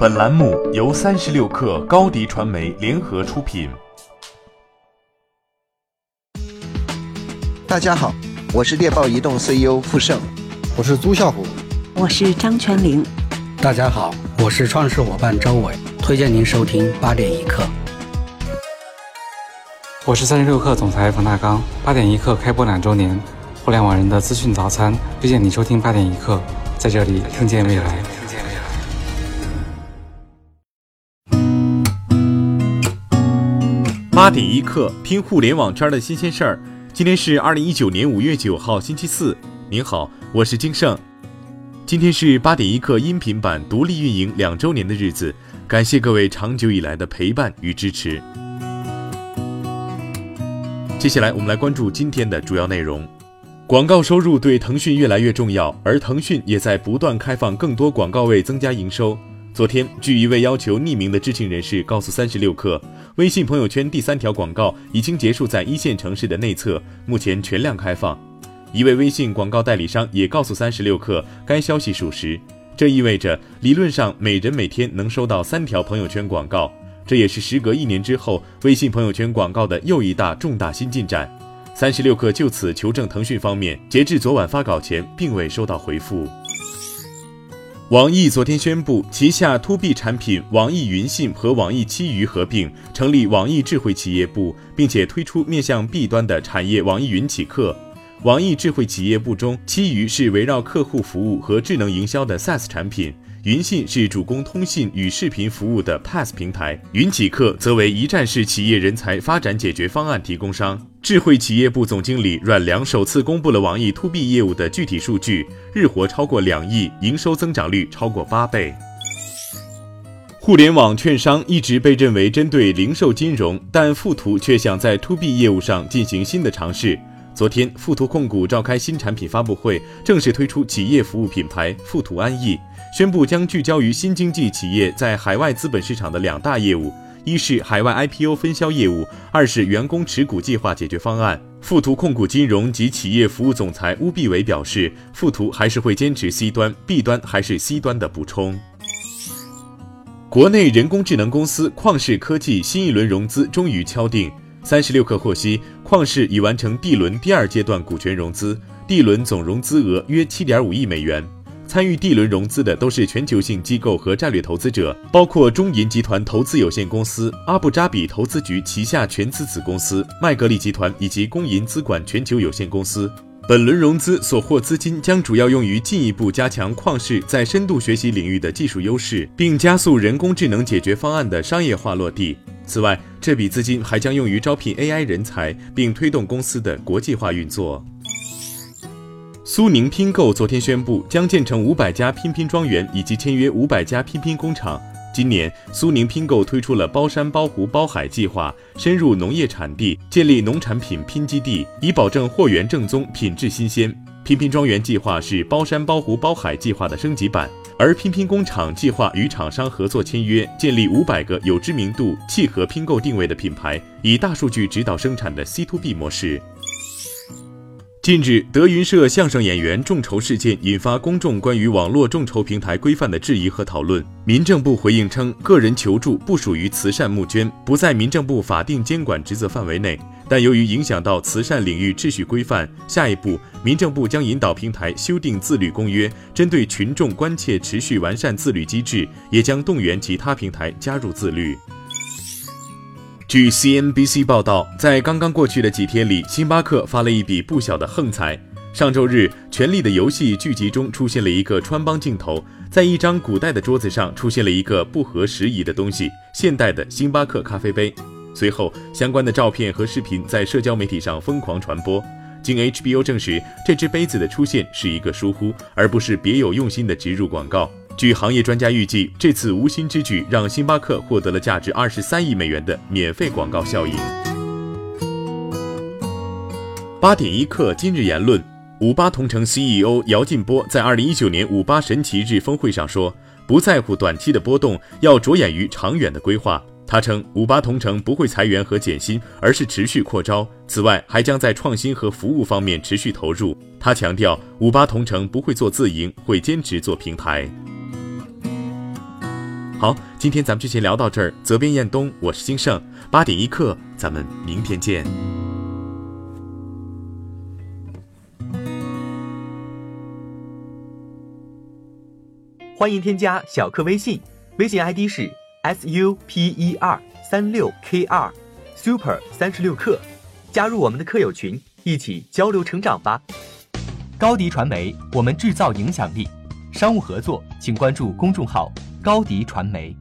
本栏目由三十六氪高低传媒联合出品。大家好，我是猎豹移动 CEO 傅盛，我是朱啸虎，我是张泉灵。大家好，我是创始伙伴周伟，推荐您收听八点一刻。我是三十六氪总裁冯大刚，八点一刻开播两周年，互联网人的资讯早餐，推荐你收听八点一刻，在这里听见未来。八点一刻，听互联网圈的新鲜事儿。今天是二零一九年五月九号，星期四。您好，我是金盛。今天是八点一刻音频版独立运营两周年的日子，感谢各位长久以来的陪伴与支持。接下来，我们来关注今天的主要内容。广告收入对腾讯越来越重要，而腾讯也在不断开放更多广告位，增加营收。昨天，据一位要求匿名的知情人士告诉三十六氪，微信朋友圈第三条广告已经结束在一线城市的内测，目前全量开放。一位微信广告代理商也告诉三十六氪，该消息属实。这意味着理论上每人每天能收到三条朋友圈广告，这也是时隔一年之后微信朋友圈广告的又一大重大新进展。三十六氪就此求证腾讯方面，截至昨晚发稿前，并未收到回复。网易昨天宣布，旗下 To B 产品网易云信和网易七娱合并，成立网易智慧企业部，并且推出面向 B 端的产业网易云企客。网易智慧企业部中，七娱是围绕客户服务和智能营销的 SaaS 产品。云信是主攻通信与视频服务的 PaaS 平台，云企客则为一站式企业人才发展解决方案提供商。智慧企业部总经理阮良首次公布了网易 To B 业务的具体数据，日活超过两亿，营收增长率超过八倍。互联网券商一直被认为针对零售金融，但富途却想在 To B 业务上进行新的尝试。昨天，富途控股召开新产品发布会，正式推出企业服务品牌富途安逸，宣布将聚焦于新经济企业在海外资本市场的两大业务：一是海外 IPO 分销业务，二是员工持股计划解决方案。富途控股金融及企业服务总裁乌必伟表示，富途还是会坚持 C 端，B 端还是 C 端的补充。国内人工智能公司旷视科技新一轮融资终于敲定。三十六氪获悉，旷视已完成 D 轮第二阶段股权融资，D 轮总融资额约七点五亿美元。参与 D 轮融资的都是全球性机构和战略投资者，包括中银集团投资有限公司、阿布扎比投资局旗下全资子公司麦格利集团以及公银资管全球有限公司。本轮融资所获资金将主要用于进一步加强旷视在深度学习领域的技术优势，并加速人工智能解决方案的商业化落地。此外，这笔资金还将用于招聘 AI 人才，并推动公司的国际化运作。苏宁拼购昨天宣布，将建成五百家拼拼庄园，以及签约五百家拼拼工厂。今年，苏宁拼购推出了包山包湖包海计划，深入农业产地，建立农产品拼基地，以保证货源正宗、品质新鲜。拼拼庄园计划是包山包湖包海计划的升级版。而拼拼工厂计划与厂商合作签约，建立五百个有知名度、契合拼购定位的品牌，以大数据指导生产的 C to B 模式。近日，德云社相声演员众筹事件引发公众关于网络众筹平台规范的质疑和讨论。民政部回应称，个人求助不属于慈善募捐，不在民政部法定监管职责范围内。但由于影响到慈善领域秩序规范，下一步民政部将引导平台修订自律公约，针对群众关切持续完善自律机制，也将动员其他平台加入自律。据 CNBC 报道，在刚刚过去的几天里，星巴克发了一笔不小的横财。上周日，《权力的游戏》剧集中出现了一个穿帮镜头，在一张古代的桌子上出现了一个不合时宜的东西——现代的星巴克咖啡杯。随后，相关的照片和视频在社交媒体上疯狂传播。经 HBO 证实，这只杯子的出现是一个疏忽，而不是别有用心的植入广告。据行业专家预计，这次无心之举让星巴克获得了价值二十三亿美元的免费广告效应。八点一刻，今日言论：五八同城 CEO 姚劲波在二零一九年五八神奇日峰会上说，不在乎短期的波动，要着眼于长远的规划。他称，五八同城不会裁员和减薪，而是持续扩招。此外，还将在创新和服务方面持续投入。他强调，五八同城不会做自营，会坚持做平台。好，今天咱们就先聊到这儿。责编：彦东，我是金盛。八点一刻，咱们明天见。欢迎添加小课微信，微信 ID 是 s u p e r 三六 k 二 super 三十六课，加入我们的课友群，一起交流成长吧。高迪传媒，我们制造影响力。商务合作，请关注公众号高迪传媒。